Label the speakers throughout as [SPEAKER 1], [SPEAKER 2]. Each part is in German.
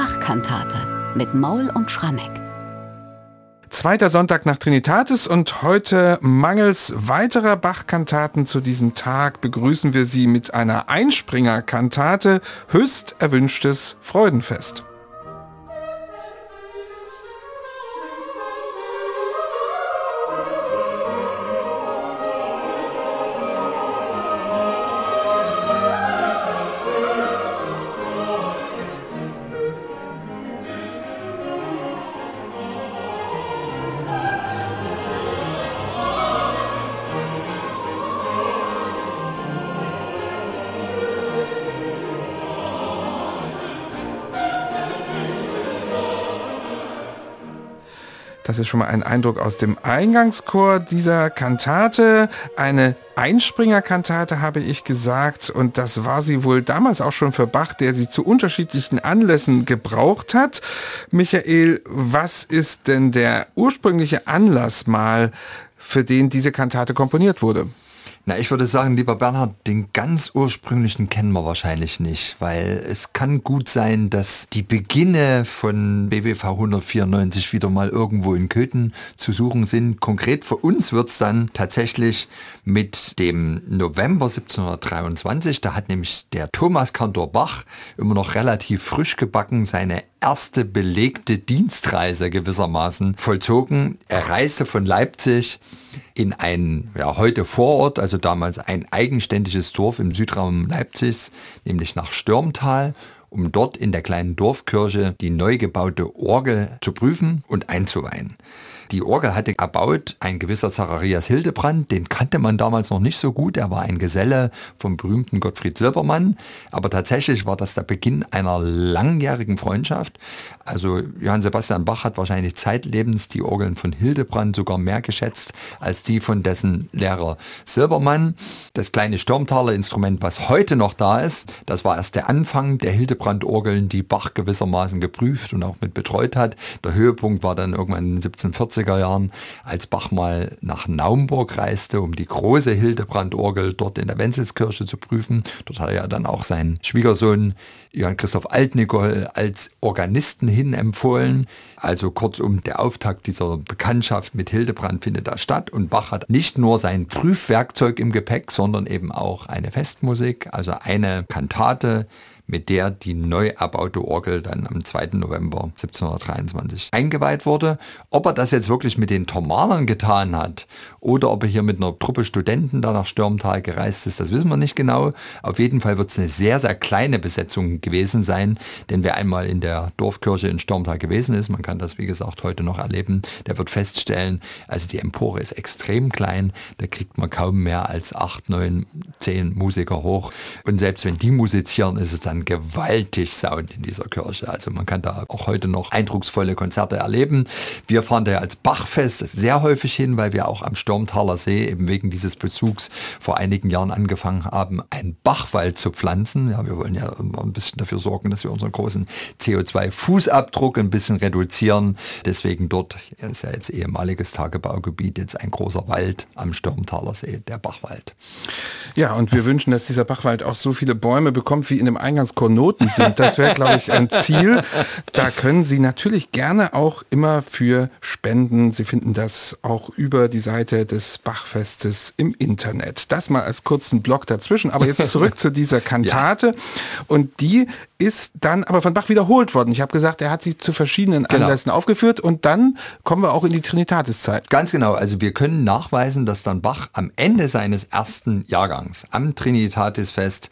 [SPEAKER 1] Bachkantate mit Maul und Schrammeck.
[SPEAKER 2] Zweiter Sonntag nach Trinitatis und heute mangels weiterer Bachkantaten zu diesem Tag begrüßen wir Sie mit einer Einspringerkantate höchst erwünschtes Freudenfest. Das ist schon mal ein Eindruck aus dem Eingangschor dieser Kantate. Eine Einspringerkantate habe ich gesagt und das war sie wohl damals auch schon für Bach, der sie zu unterschiedlichen Anlässen gebraucht hat. Michael, was ist denn der ursprüngliche Anlass mal, für den diese Kantate komponiert wurde?
[SPEAKER 3] Na, ich würde sagen, lieber Bernhard, den ganz ursprünglichen kennen wir wahrscheinlich nicht, weil es kann gut sein, dass die Beginne von BWV 194 wieder mal irgendwo in Köthen zu suchen sind. Konkret für uns wird es dann tatsächlich mit dem November 1723, da hat nämlich der Thomas Kantor Bach immer noch relativ frisch gebacken seine erste belegte Dienstreise gewissermaßen vollzogen. Er reiste von Leipzig in ein ja, heute Vorort, also damals ein eigenständiges Dorf im Südraum Leipzigs, nämlich nach Stürmtal, um dort in der kleinen Dorfkirche die neu gebaute Orgel zu prüfen und einzuweihen. Die Orgel hatte erbaut ein gewisser Zacharias Hildebrand, den kannte man damals noch nicht so gut. Er war ein Geselle vom berühmten Gottfried Silbermann. Aber tatsächlich war das der Beginn einer langjährigen Freundschaft. Also Johann Sebastian Bach hat wahrscheinlich zeitlebens die Orgeln von Hildebrand sogar mehr geschätzt als die von dessen Lehrer Silbermann. Das kleine Sturmtaler Instrument, was heute noch da ist, das war erst der Anfang der Hildebrand-Orgeln, die Bach gewissermaßen geprüft und auch mit betreut hat. Der Höhepunkt war dann irgendwann in den 1740 50er Jahren, als Bach mal nach Naumburg reiste, um die große Hildebrand-Orgel dort in der Wenzelskirche zu prüfen. Dort hat er dann auch seinen Schwiegersohn Johann Christoph Altnicol als Organisten hin empfohlen. Also kurzum, der Auftakt dieser Bekanntschaft mit Hildebrand findet da statt und Bach hat nicht nur sein Prüfwerkzeug im Gepäck, sondern eben auch eine Festmusik, also eine Kantate, mit der die neu erbaute Orgel dann am 2. November 1723 eingeweiht wurde. Ob er das jetzt wirklich mit den Thomanern getan hat oder ob er hier mit einer Truppe Studenten da nach Stürmtal gereist ist, das wissen wir nicht genau. Auf jeden Fall wird es eine sehr, sehr kleine Besetzung gewesen sein, denn wer einmal in der Dorfkirche in Stürmtal gewesen ist, man kann das wie gesagt heute noch erleben, der wird feststellen, also die Empore ist extrem klein, da kriegt man kaum mehr als acht, neun, zehn Musiker hoch und selbst wenn die musizieren, ist es dann gewaltig Sound in dieser Kirche. Also man kann da auch heute noch eindrucksvolle Konzerte erleben. Wir fahren da als Bachfest sehr häufig hin, weil wir auch am Sturmtaler See eben wegen dieses Bezugs vor einigen Jahren angefangen haben, einen Bachwald zu pflanzen. Ja, wir wollen ja ein bisschen dafür sorgen, dass wir unseren großen CO2-Fußabdruck ein bisschen reduzieren. Deswegen dort ist ja jetzt ehemaliges Tagebaugebiet, jetzt ein großer Wald am Sturmtaler See, der Bachwald.
[SPEAKER 2] Ja, und wir wünschen, dass dieser Bachwald auch so viele Bäume bekommt, wie in dem Eingangs Konnoten sind. Das wäre, glaube ich, ein Ziel. Da können Sie natürlich gerne auch immer für spenden. Sie finden das auch über die Seite des Bachfestes im Internet. Das mal als kurzen Block dazwischen. Aber jetzt zurück zu dieser Kantate. Ja. Und die ist dann aber von Bach wiederholt worden. Ich habe gesagt, er hat sie zu verschiedenen genau. Anlässen aufgeführt und dann kommen wir auch in die Trinitatiszeit.
[SPEAKER 3] Ganz genau. Also wir können nachweisen, dass dann Bach am Ende seines ersten Jahrgangs am Trinitatisfest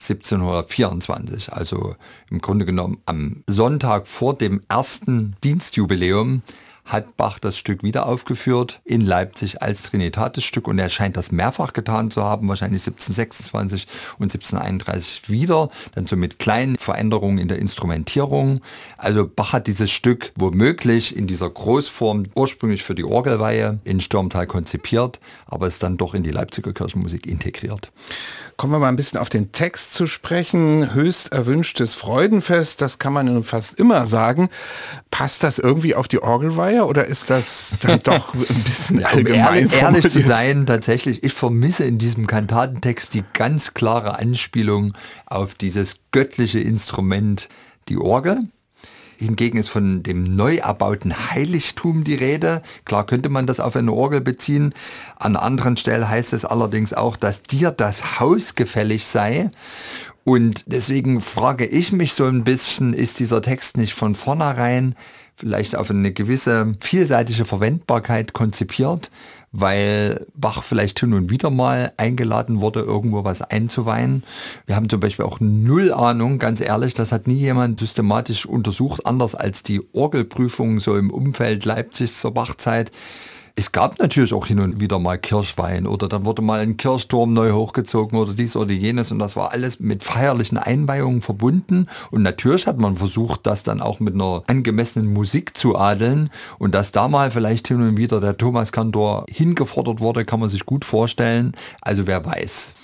[SPEAKER 3] 1724, also im Grunde genommen am Sonntag vor dem ersten Dienstjubiläum, hat Bach das Stück wieder aufgeführt in Leipzig als Trinitatisstück und er scheint das mehrfach getan zu haben, wahrscheinlich 1726 und 1731 wieder, dann so mit kleinen Veränderungen in der Instrumentierung. Also Bach hat dieses Stück womöglich in dieser Großform ursprünglich für die Orgelweihe in Stürmtal konzipiert, aber es dann doch in die Leipziger Kirchenmusik integriert.
[SPEAKER 2] Kommen wir mal ein bisschen auf den Text zu sprechen. Höchst erwünschtes Freudenfest, das kann man fast immer sagen. Passt das irgendwie auf die Orgelweihe oder ist das dann doch ein bisschen ja, allgemein? Um
[SPEAKER 3] ehrlich, ehrlich zu sein, tatsächlich, ich vermisse in diesem Kantatentext die ganz klare Anspielung auf dieses göttliche Instrument, die Orgel. Hingegen ist von dem neu erbauten Heiligtum die Rede. Klar könnte man das auf eine Orgel beziehen. An anderen Stelle heißt es allerdings auch, dass dir das Haus gefällig sei. Und deswegen frage ich mich so ein bisschen, ist dieser Text nicht von vornherein vielleicht auf eine gewisse vielseitige Verwendbarkeit konzipiert, weil Bach vielleicht hin und wieder mal eingeladen wurde, irgendwo was einzuweihen. Wir haben zum Beispiel auch null Ahnung, ganz ehrlich, das hat nie jemand systematisch untersucht, anders als die Orgelprüfung so im Umfeld Leipzigs zur Bachzeit es gab natürlich auch hin und wieder mal Kirchwein oder dann wurde mal ein Kirchturm neu hochgezogen oder dies oder jenes und das war alles mit feierlichen Einweihungen verbunden und natürlich hat man versucht, das dann auch mit einer angemessenen Musik zu adeln und dass da mal vielleicht hin und wieder der Thomas Kantor hingefordert wurde, kann man sich gut vorstellen. Also wer weiß.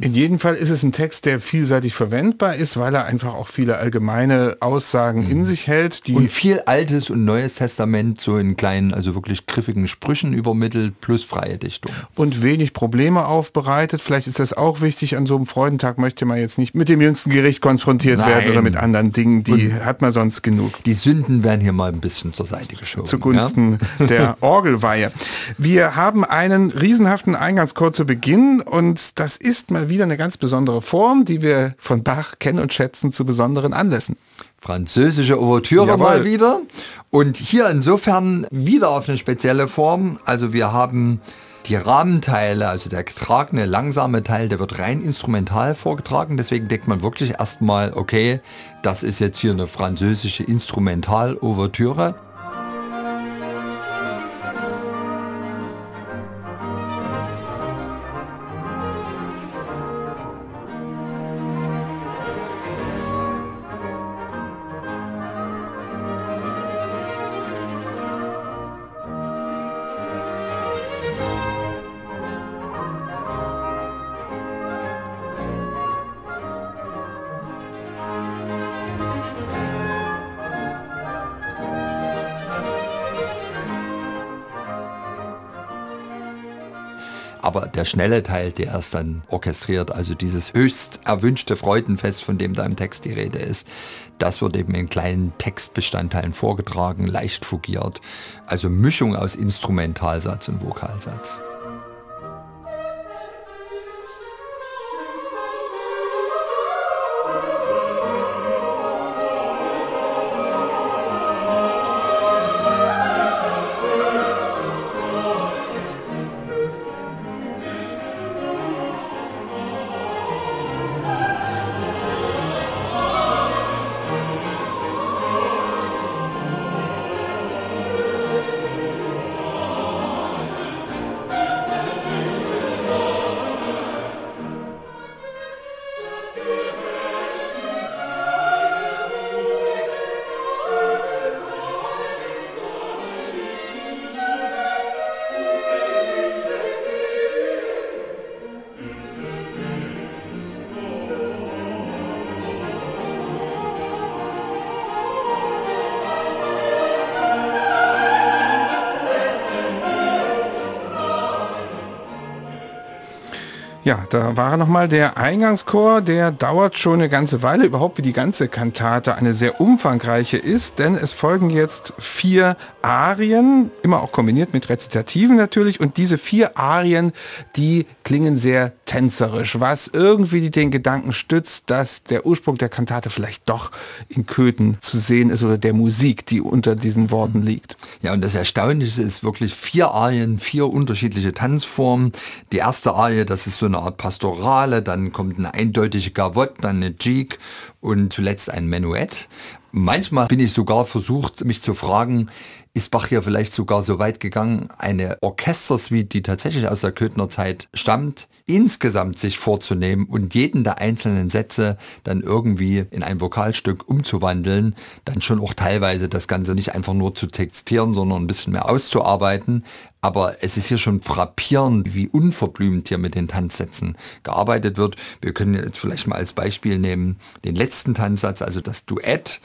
[SPEAKER 2] In jedem Fall ist es ein Text, der vielseitig verwendbar ist, weil er einfach auch viele allgemeine Aussagen mhm. in sich hält.
[SPEAKER 3] und viel Altes und Neues Testament so in kleinen, also wirklich griffigen Sprüchen übermittelt, plus freie Dichtung.
[SPEAKER 2] Und wenig Probleme aufbereitet. Vielleicht ist das auch wichtig. An so einem Freudentag möchte man jetzt nicht mit dem jüngsten Gericht konfrontiert Nein. werden oder mit anderen Dingen. Die und hat man sonst genug.
[SPEAKER 3] Die Sünden werden hier mal ein bisschen zur Seite geschoben.
[SPEAKER 2] Zugunsten ja? der Orgelweihe. Wir haben einen riesenhaften Eingangschor zu Beginn und das ist mal wieder eine ganz besondere Form, die wir von Bach kennen und schätzen zu besonderen Anlässen.
[SPEAKER 3] Französische Ouvertüre Jawohl. mal wieder. Und hier insofern wieder auf eine spezielle Form. Also wir haben die Rahmenteile, also der getragene, langsame Teil, der wird rein instrumental vorgetragen. Deswegen denkt man wirklich erstmal, okay, das ist jetzt hier eine französische Instrumental-Ouvertüre. Aber der schnelle Teil, der ist dann orchestriert, also dieses höchst erwünschte Freudenfest, von dem da im Text die Rede ist, das wird eben in kleinen Textbestandteilen vorgetragen, leicht fugiert. Also Mischung aus Instrumentalsatz und Vokalsatz.
[SPEAKER 2] Ja, da war nochmal der Eingangschor, der dauert schon eine ganze Weile, überhaupt wie die ganze Kantate eine sehr umfangreiche ist, denn es folgen jetzt vier Arien, immer auch kombiniert mit Rezitativen natürlich, und diese vier Arien, die klingen sehr tänzerisch, was irgendwie den Gedanken stützt, dass der Ursprung der Kantate vielleicht doch in Köthen zu sehen ist oder der Musik, die unter diesen Worten liegt.
[SPEAKER 3] Ja, und das Erstaunliche ist wirklich vier Arien, vier unterschiedliche Tanzformen. Die erste Arie, das ist so eine eine Art Pastorale, dann kommt eine eindeutige Gavotte, dann eine Jig und zuletzt ein Menuett. Manchmal bin ich sogar versucht, mich zu fragen, ist Bach hier vielleicht sogar so weit gegangen, eine Orchestersuite, die tatsächlich aus der Köthner Zeit stammt, insgesamt sich vorzunehmen und jeden der einzelnen Sätze dann irgendwie in ein Vokalstück umzuwandeln, dann schon auch teilweise das Ganze nicht einfach nur zu textieren, sondern ein bisschen mehr auszuarbeiten. Aber es ist hier schon frappierend, wie unverblümt hier mit den Tanzsätzen gearbeitet wird. Wir können jetzt vielleicht mal als Beispiel nehmen den letzten Tanzsatz, also das Duett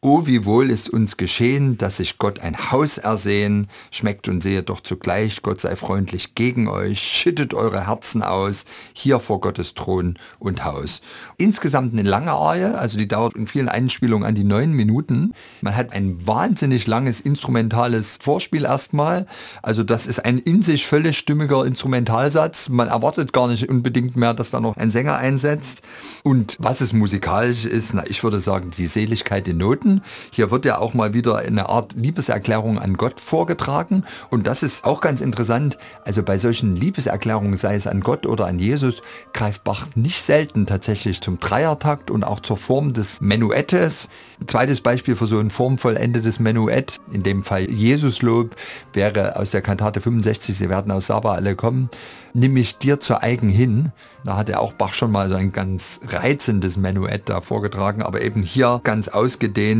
[SPEAKER 3] Oh, wie wohl ist uns geschehen, dass sich Gott ein Haus ersehen. Schmeckt und sehet doch zugleich, Gott sei freundlich gegen euch, schüttet eure Herzen aus, hier vor Gottes Thron und Haus. Insgesamt eine lange Arie, also die dauert in vielen Einspielungen an die neun Minuten. Man hat ein wahnsinnig langes instrumentales Vorspiel erstmal. Also das ist ein in sich völlig stimmiger Instrumentalsatz. Man erwartet gar nicht unbedingt mehr, dass da noch ein Sänger einsetzt. Und was es musikalisch ist, na, ich würde sagen, die Seligkeit in Noten. Worten. Hier wird ja auch mal wieder eine Art Liebeserklärung an Gott vorgetragen. Und das ist auch ganz interessant. Also bei solchen Liebeserklärungen, sei es an Gott oder an Jesus, greift Bach nicht selten tatsächlich zum Dreiertakt und auch zur Form des Menuettes. Zweites Beispiel für so ein formvollendetes Menuett, in dem Fall Jesuslob, wäre aus der Kantate 65, Sie werden aus Saba alle kommen nimm mich dir zu eigen hin. Da hat er auch Bach schon mal so ein ganz reizendes Menuett da vorgetragen, aber eben hier ganz ausgedehnt.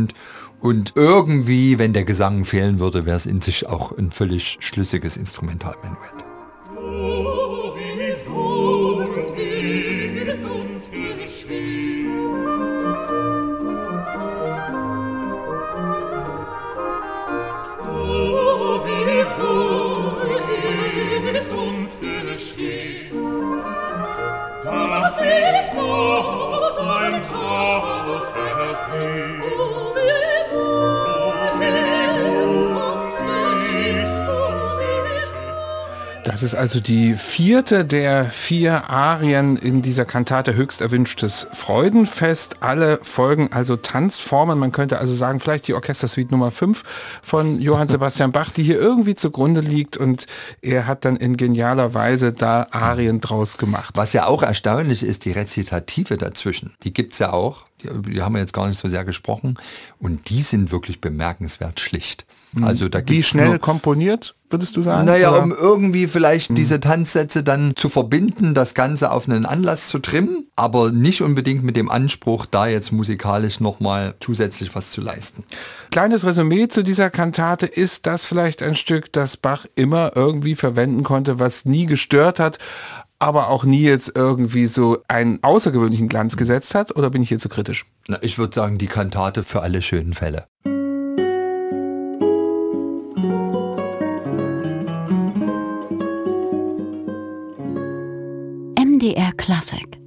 [SPEAKER 3] Und irgendwie, wenn der Gesang fehlen würde, wäre es in sich auch ein völlig schlüssiges Instrumentalmenuett. Oh, wie wohl ist uns geschehen.
[SPEAKER 2] Das ist also die vierte der vier Arien in dieser Kantate höchst erwünschtes Freudenfest. Alle folgen also Tanzformen. Man könnte also sagen, vielleicht die Orchestersuite Nummer 5 von Johann Sebastian Bach, die hier irgendwie zugrunde liegt und er hat dann in genialer Weise da Arien draus gemacht.
[SPEAKER 3] Was ja auch erstaunlich ist, die Rezitative dazwischen. Die gibt es ja auch die haben wir jetzt gar nicht so sehr gesprochen und die sind wirklich bemerkenswert schlicht.
[SPEAKER 2] Mhm. Also da Wie schnell nur, komponiert, würdest du sagen?
[SPEAKER 3] Naja, oder? um irgendwie vielleicht mhm. diese Tanzsätze dann zu verbinden, das Ganze auf einen Anlass zu trimmen, aber nicht unbedingt mit dem Anspruch, da jetzt musikalisch nochmal zusätzlich was zu leisten.
[SPEAKER 2] Kleines Resümee zu dieser Kantate, ist das vielleicht ein Stück, das Bach immer irgendwie verwenden konnte, was nie gestört hat, aber auch nie jetzt irgendwie so einen außergewöhnlichen Glanz gesetzt hat? Oder bin ich hier zu kritisch?
[SPEAKER 3] Na, ich würde sagen, die Kantate für alle schönen Fälle.
[SPEAKER 1] MDR Classic